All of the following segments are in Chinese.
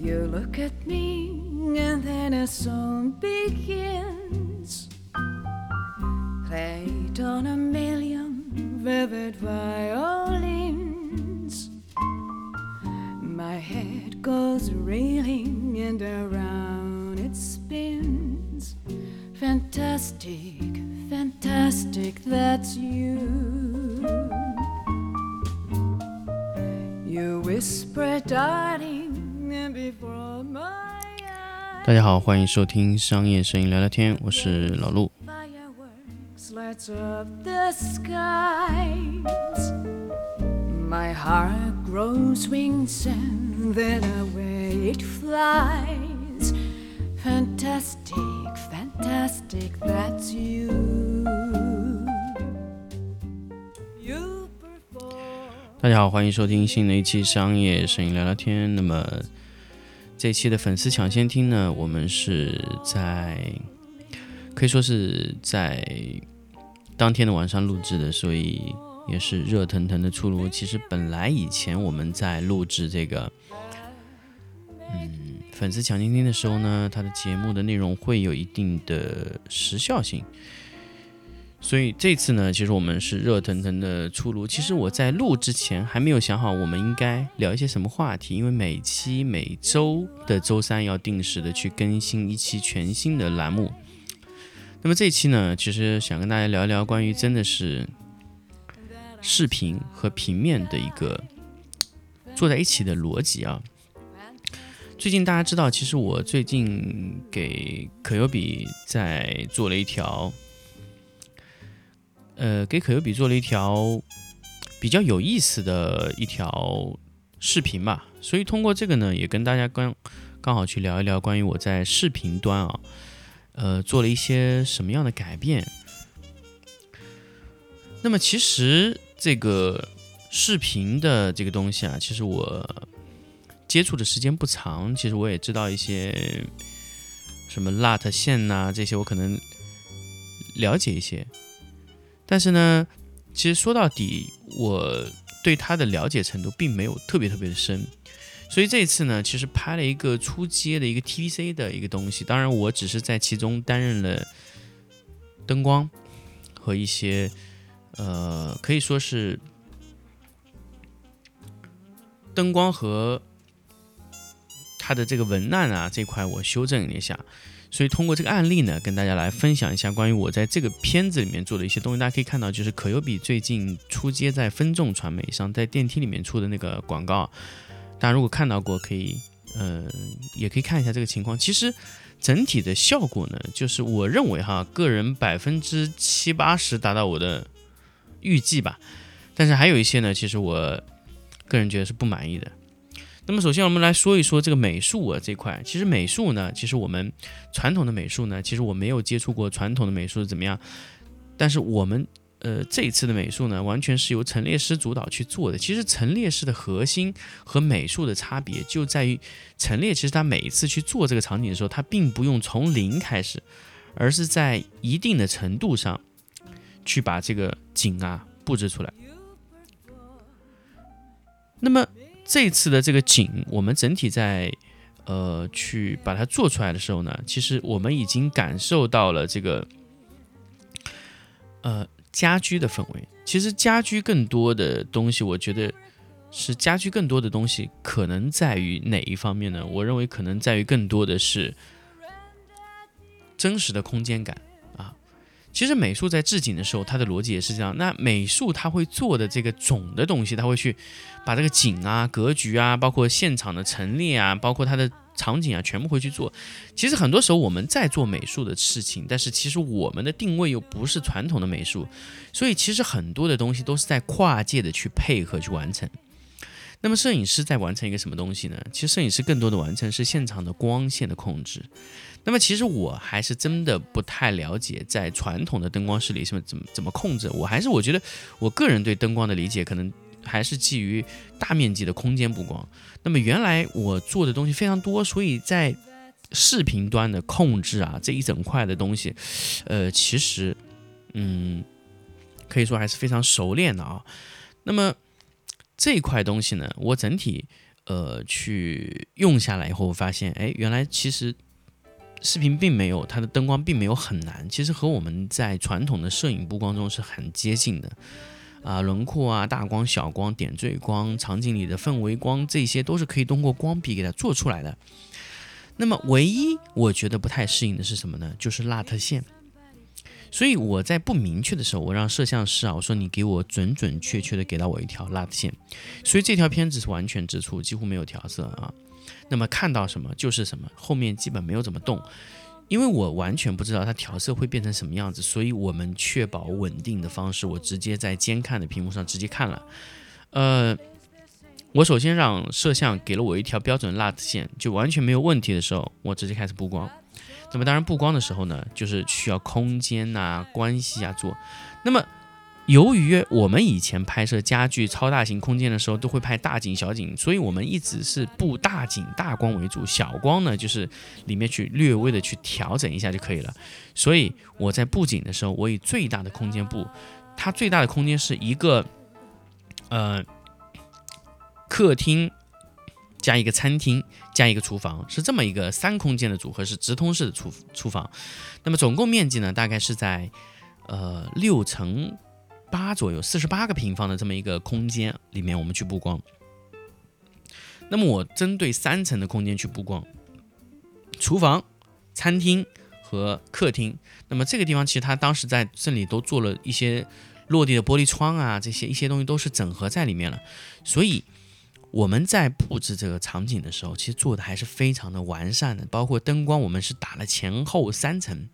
You look at me, and then a song begins. Played on a million vivid violins. My head goes reeling, and around it spins. Fantastic, fantastic, that's you. You whisper, darling, 大家好，欢迎收听商业摄影聊聊天，我是老陆。Fantastic, fantastic, that's you. You perform. 大家好，欢迎收听新的一期商业摄影聊聊天。那么这一期的粉丝抢先听呢，我们是在可以说是在当天的晚上录制的，所以也是热腾腾的出炉。其实本来以前我们在录制这个嗯粉丝抢先听的时候呢，它的节目的内容会有一定的时效性。所以这次呢，其实我们是热腾腾的出炉。其实我在录之前还没有想好我们应该聊一些什么话题，因为每期每周的周三要定时的去更新一期全新的栏目。那么这期呢，其实想跟大家聊一聊关于真的是视频和平面的一个做在一起的逻辑啊。最近大家知道，其实我最近给可优比在做了一条。呃，给可优比做了一条比较有意思的一条视频吧，所以通过这个呢，也跟大家刚刚好去聊一聊关于我在视频端啊，呃，做了一些什么样的改变。那么其实这个视频的这个东西啊，其实我接触的时间不长，其实我也知道一些什么 LUT 线呐、这些我可能了解一些。但是呢，其实说到底，我对他的了解程度并没有特别特别的深，所以这一次呢，其实拍了一个出街的一个 TVC 的一个东西，当然我只是在其中担任了灯光和一些呃，可以说是灯光和它的这个文案啊这块我修正了一下。所以通过这个案例呢，跟大家来分享一下关于我在这个片子里面做的一些东西。大家可以看到，就是可优比最近出街在分众传媒上，在电梯里面出的那个广告，大家如果看到过，可以呃也可以看一下这个情况。其实整体的效果呢，就是我认为哈，个人百分之七八十达到我的预计吧，但是还有一些呢，其实我个人觉得是不满意的。那么首先我们来说一说这个美术啊这块。其实美术呢，其实我们传统的美术呢，其实我没有接触过传统的美术怎么样。但是我们呃这次的美术呢，完全是由陈列师主导去做的。其实陈列师的核心和美术的差别就在于，陈列其实他每一次去做这个场景的时候，他并不用从零开始，而是在一定的程度上去把这个景啊布置出来。那么这次的这个景，我们整体在呃去把它做出来的时候呢，其实我们已经感受到了这个呃家居的氛围。其实家居更多的东西，我觉得是家居更多的东西，可能在于哪一方面呢？我认为可能在于更多的是真实的空间感。其实美术在置景的时候，它的逻辑也是这样。那美术它会做的这个总的东西，它会去把这个景啊、格局啊，包括现场的陈列啊，包括它的场景啊，全部会去做。其实很多时候我们在做美术的事情，但是其实我们的定位又不是传统的美术，所以其实很多的东西都是在跨界的去配合去完成。那么摄影师在完成一个什么东西呢？其实摄影师更多的完成是现场的光线的控制。那么其实我还是真的不太了解，在传统的灯光室里是怎么怎么控制。我还是我觉得我个人对灯光的理解可能还是基于大面积的空间布光。那么原来我做的东西非常多，所以在视频端的控制啊这一整块的东西，呃，其实嗯可以说还是非常熟练的啊。那么这一块东西呢，我整体呃去用下来以后，我发现，哎，原来其实视频并没有它的灯光并没有很难，其实和我们在传统的摄影布光中是很接近的。啊，轮廓啊，大光、小光、点缀光，场景里的氛围光，这些都是可以通过光笔给它做出来的。那么，唯一我觉得不太适应的是什么呢？就是蜡特线。所以我在不明确的时候，我让摄像师啊，我说你给我准准确确的给到我一条蜡特线。所以这条片子是完全直出，几乎没有调色啊。那么看到什么就是什么，后面基本没有怎么动。因为我完全不知道它调色会变成什么样子，所以我们确保稳定的方式，我直接在监看的屏幕上直接看了。呃，我首先让摄像给了我一条标准蜡线，就完全没有问题的时候，我直接开始布光。那么当然布光的时候呢，就是需要空间呐、关系啊做。那么由于我们以前拍摄家具超大型空间的时候，都会拍大景小景，所以我们一直是布大景大光为主，小光呢就是里面去略微的去调整一下就可以了。所以我在布景的时候，我以最大的空间布，它最大的空间是一个呃客厅加一个餐厅加一个厨房，是这么一个三空间的组合，是直通式的厨厨房。那么总共面积呢，大概是在呃六乘。八左右，四十八个平方的这么一个空间里面，我们去布光。那么我针对三层的空间去布光，厨房、餐厅和客厅。那么这个地方其实它当时在这里都做了一些落地的玻璃窗啊，这些一些东西都是整合在里面了。所以我们在布置这个场景的时候，其实做的还是非常的完善的，包括灯光，我们是打了前后三层。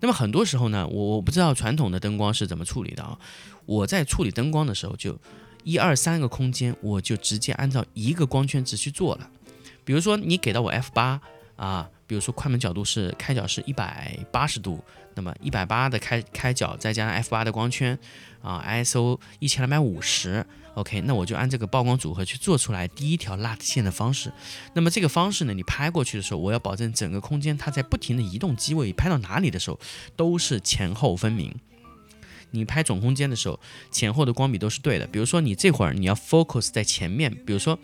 那么很多时候呢，我我不知道传统的灯光是怎么处理的啊。我在处理灯光的时候，就一二三个空间，我就直接按照一个光圈值去做了。比如说你给到我 f 八啊，比如说快门角度是开角是一百八十度，那么一百八的开开角再加上 f 八的光圈啊，ISO 一千两百五十。OK，那我就按这个曝光组合去做出来第一条 LUT 线的方式。那么这个方式呢，你拍过去的时候，我要保证整个空间它在不停的移动机位，拍到哪里的时候都是前后分明。你拍总空间的时候，前后的光比都是对的。比如说你这会儿你要 focus 在前面，比如说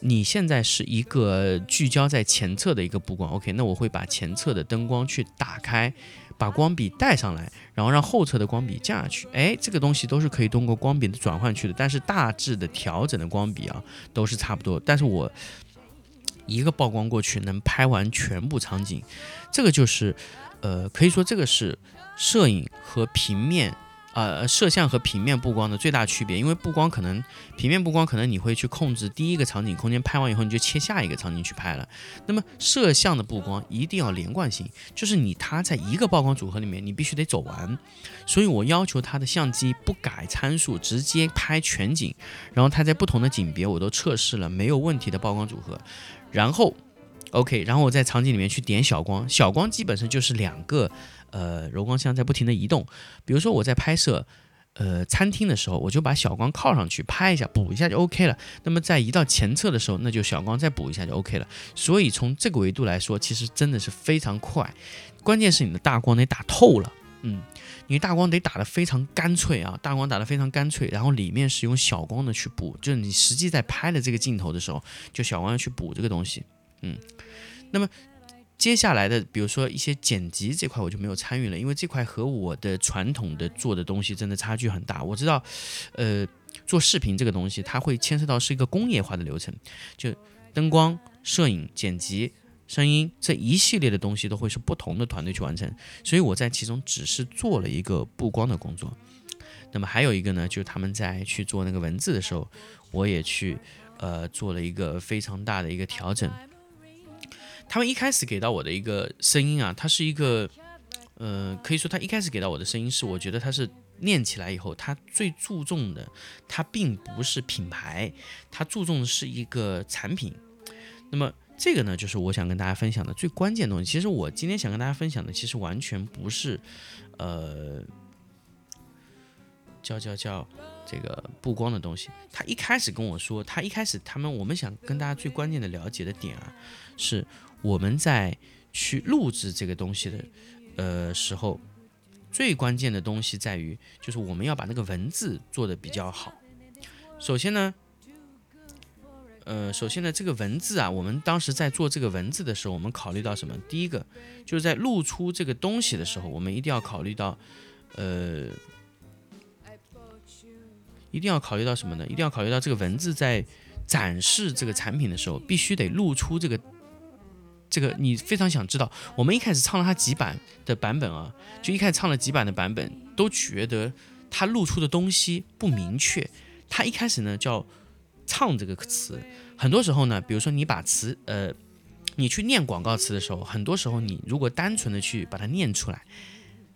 你现在是一个聚焦在前侧的一个布光，OK，那我会把前侧的灯光去打开。把光笔带上来，然后让后侧的光笔架下去。哎，这个东西都是可以通过光笔的转换去的，但是大致的调整的光笔啊都是差不多。但是我一个曝光过去能拍完全部场景，这个就是，呃，可以说这个是摄影和平面。呃，摄像和平面布光的最大区别，因为布光可能平面布光可能你会去控制第一个场景空间拍完以后，你就切下一个场景去拍了。那么摄像的布光一定要连贯性，就是你它在一个曝光组合里面，你必须得走完。所以我要求它的相机不改参数，直接拍全景，然后它在不同的景别我都测试了没有问题的曝光组合，然后 OK，然后我在场景里面去点小光，小光基本上就是两个。呃，柔光箱在不停的移动，比如说我在拍摄，呃，餐厅的时候，我就把小光靠上去拍一下，补一下就 OK 了。那么在移到前侧的时候，那就小光再补一下就 OK 了。所以从这个维度来说，其实真的是非常快。关键是你的大光得打透了，嗯，你大光得打得非常干脆啊，大光打得非常干脆，然后里面是用小光的去补，就是你实际在拍的这个镜头的时候，就小光要去补这个东西，嗯，那么。接下来的，比如说一些剪辑这块，我就没有参与了，因为这块和我的传统的做的东西真的差距很大。我知道，呃，做视频这个东西，它会牵涉到是一个工业化的流程，就灯光、摄影、剪辑、声音这一系列的东西都会是不同的团队去完成，所以我在其中只是做了一个布光的工作。那么还有一个呢，就是他们在去做那个文字的时候，我也去呃做了一个非常大的一个调整。他们一开始给到我的一个声音啊，它是一个，呃，可以说他一开始给到我的声音是，我觉得他是练起来以后，他最注重的，他并不是品牌，他注重的是一个产品。那么这个呢，就是我想跟大家分享的最关键的东西。其实我今天想跟大家分享的，其实完全不是，呃，叫叫叫这个布光的东西。他一开始跟我说，他一开始他们我们想跟大家最关键的了解的点啊，是。我们在去录制这个东西的呃时候，最关键的东西在于，就是我们要把那个文字做的比较好。首先呢，呃，首先呢，这个文字啊，我们当时在做这个文字的时候，我们考虑到什么？第一个就是在露出这个东西的时候，我们一定要考虑到，呃，一定要考虑到什么呢？一定要考虑到这个文字在展示这个产品的时候，必须得露出这个这个你非常想知道。我们一开始唱了它几版的版本啊，就一开始唱了几版的版本，都觉得它露出的东西不明确。它一开始呢叫。唱这个词，很多时候呢，比如说你把词，呃，你去念广告词的时候，很多时候你如果单纯的去把它念出来，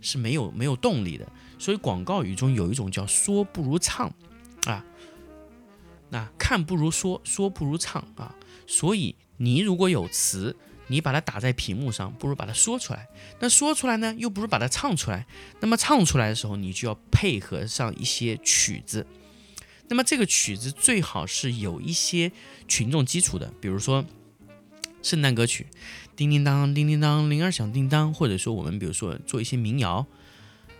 是没有没有动力的。所以广告语中有一种叫说不如唱啊，那看不如说，说不如唱啊。所以你如果有词，你把它打在屏幕上，不如把它说出来。那说出来呢，又不如把它唱出来。那么唱出来的时候，你就要配合上一些曲子。那么这个曲子最好是有一些群众基础的，比如说圣诞歌曲，叮叮当，叮叮当，铃儿响叮当，或者说我们比如说做一些民谣，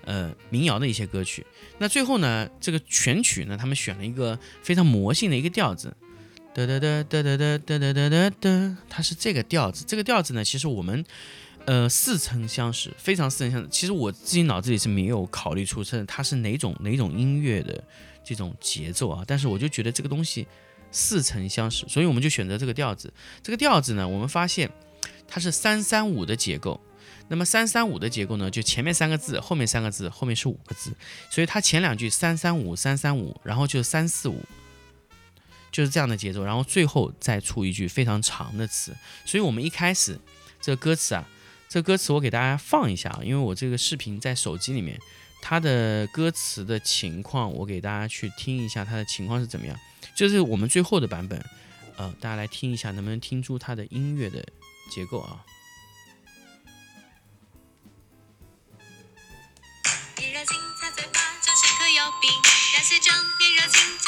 呃，民谣的一些歌曲。那最后呢，这个全曲呢，他们选了一个非常魔性的一个调子，哒哒哒哒哒哒哒哒哒哒，它是这个调子。这个调子呢，其实我们呃似曾相识，非常似曾相识。其实我自己脑子里是没有考虑出是它是哪种哪种音乐的。这种节奏啊，但是我就觉得这个东西似曾相识，所以我们就选择这个调子。这个调子呢，我们发现它是三三五的结构。那么三三五的结构呢，就前面三个字，后面三个字，后面是五个字，所以它前两句三三五三三五，然后就三四五，就是这样的节奏，然后最后再出一句非常长的词。所以我们一开始这个歌词啊，这歌词我给大家放一下啊，因为我这个视频在手机里面。它的歌词的情况，我给大家去听一下，它的情况是怎么样？就是我们最后的版本，呃，大家来听一下，能不能听出它的音乐的结构啊？好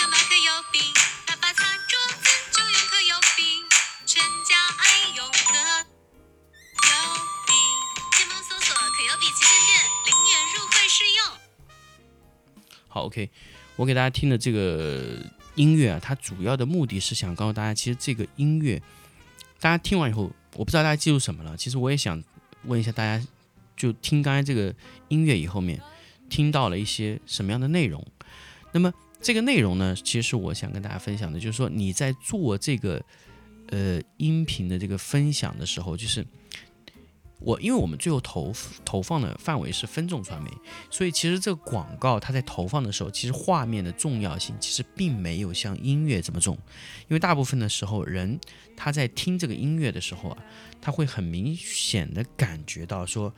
，OK，我给大家听的这个音乐啊，它主要的目的是想告诉大家，其实这个音乐，大家听完以后，我不知道大家记住什么了。其实我也想问一下大家，就听刚才这个音乐以后面，听到了一些什么样的内容？那么这个内容呢，其实是我想跟大家分享的，就是说你在做这个呃音频的这个分享的时候，就是。我因为我们最后投投放的范围是分众传媒，所以其实这个广告它在投放的时候，其实画面的重要性其实并没有像音乐这么重，因为大部分的时候人他在听这个音乐的时候啊，他会很明显的感觉到说，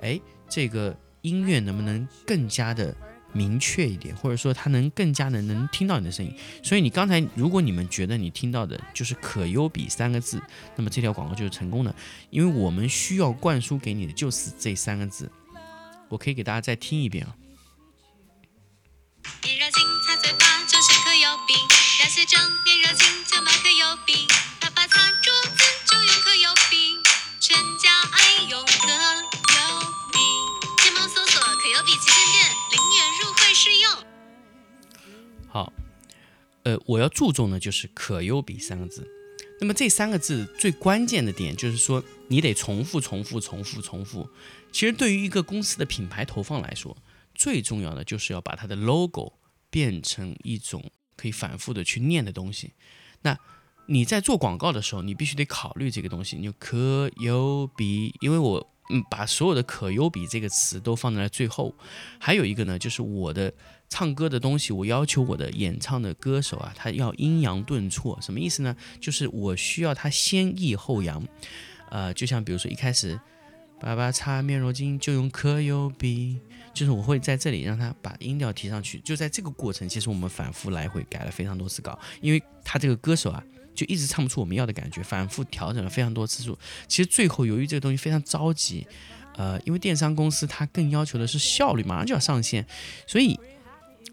哎，这个音乐能不能更加的。明确一点，或者说他能更加的能听到你的声音。所以你刚才，如果你们觉得你听到的就是“可优比”三个字，那么这条广告就是成功的，因为我们需要灌输给你的就是这三个字。我可以给大家再听一遍啊。呃，我要注重的就是“可优比”三个字。那么这三个字最关键的点就是说，你得重复、重复、重复、重复。其实对于一个公司的品牌投放来说，最重要的就是要把它的 logo 变成一种可以反复的去念的东西。那你在做广告的时候，你必须得考虑这个东西，你就可优比，因为我。嗯，把所有的“可优比”这个词都放在了最后。还有一个呢，就是我的唱歌的东西，我要求我的演唱的歌手啊，他要阴阳顿挫。什么意思呢？就是我需要他先抑后扬。呃，就像比如说一开始，爸爸擦面乳巾就用可优比，就是我会在这里让他把音调提上去。就在这个过程，其实我们反复来回改了非常多次稿，因为他这个歌手啊。就一直唱不出我们要的感觉，反复调整了非常多次数。其实最后由于这个东西非常着急，呃，因为电商公司它更要求的是效率，马上就要上线，所以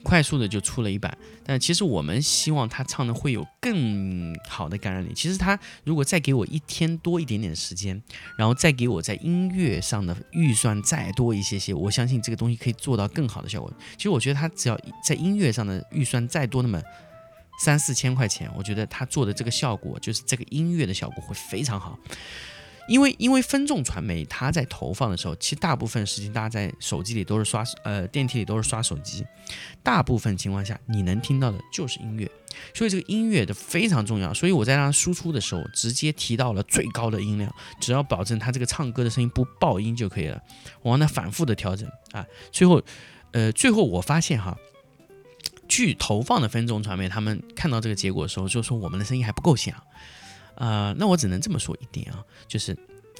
快速的就出了一版。但其实我们希望他唱的会有更好的感染力。其实他如果再给我一天多一点点时间，然后再给我在音乐上的预算再多一些些，我相信这个东西可以做到更好的效果。其实我觉得他只要在音乐上的预算再多那么。三四千块钱，我觉得他做的这个效果，就是这个音乐的效果会非常好。因为因为分众传媒，它在投放的时候，其实大部分事情大家在手机里都是刷，呃，电梯里都是刷手机，大部分情况下你能听到的就是音乐，所以这个音乐的非常重要。所以我在让它输出的时候，直接提到了最高的音量，只要保证它这个唱歌的声音不爆音就可以了。我让它反复的调整啊，最后，呃，最后我发现哈，据投放的分众传媒他们看到这个结果的时候，就说我们的声音还不够响。啊，那我只能这么说一点啊，就是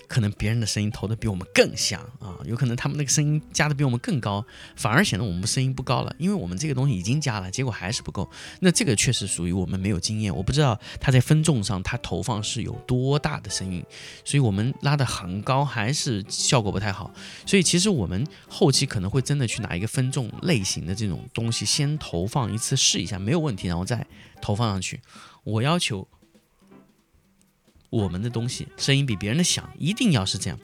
可能别人的声音投的比我们更响啊，有可能他们那个声音加的比我们更高，反而显得我们声音不高了，因为我们这个东西已经加了，结果还是不够。那这个确实属于我们没有经验，我不知道它在分众上它投放是有多大的声音，所以我们拉的很高还是效果不太好。所以其实我们后期可能会真的去拿一个分众类型的这种东西先投放一次试一下，没有问题，然后再投放上去。我要求。我们的东西声音比别人的响，一定要是这样。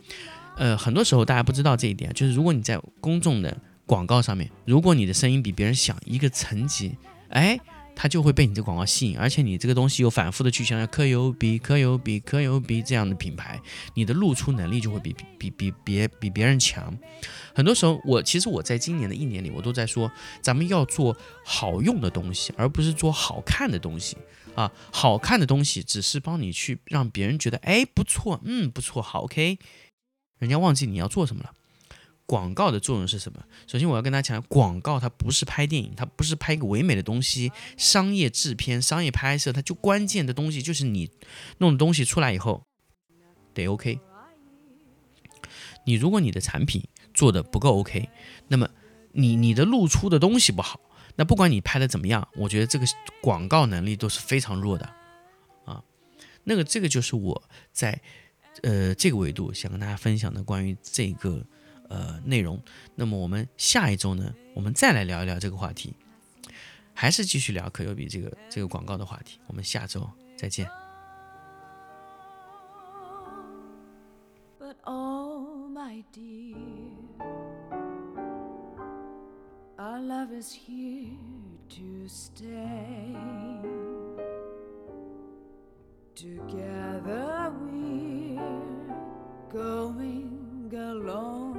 呃，很多时候大家不知道这一点，就是如果你在公众的广告上面，如果你的声音比别人响一个层级，哎，它就会被你这广告吸引，而且你这个东西又反复的去强调科优比、科优比、科优比这样的品牌，你的露出能力就会比比比别比别人强。很多时候，我其实我在今年的一年里，我都在说，咱们要做好用的东西，而不是做好看的东西。啊，好看的东西只是帮你去让别人觉得，哎，不错，嗯，不错，好，OK。人家忘记你要做什么了。广告的作用是什么？首先我要跟大家讲，广告它不是拍电影，它不是拍一个唯美的东西，商业制片、商业拍摄，它就关键的东西就是你弄的东西出来以后得 OK。你如果你的产品做的不够 OK，那么你你的露出的东西不好。那不管你拍的怎么样，我觉得这个广告能力都是非常弱的，啊，那个这个就是我在呃这个维度想跟大家分享的关于这个呃内容。那么我们下一周呢，我们再来聊一聊这个话题，还是继续聊可优比这个这个广告的话题。我们下周再见。Is here to stay. Together we're going along.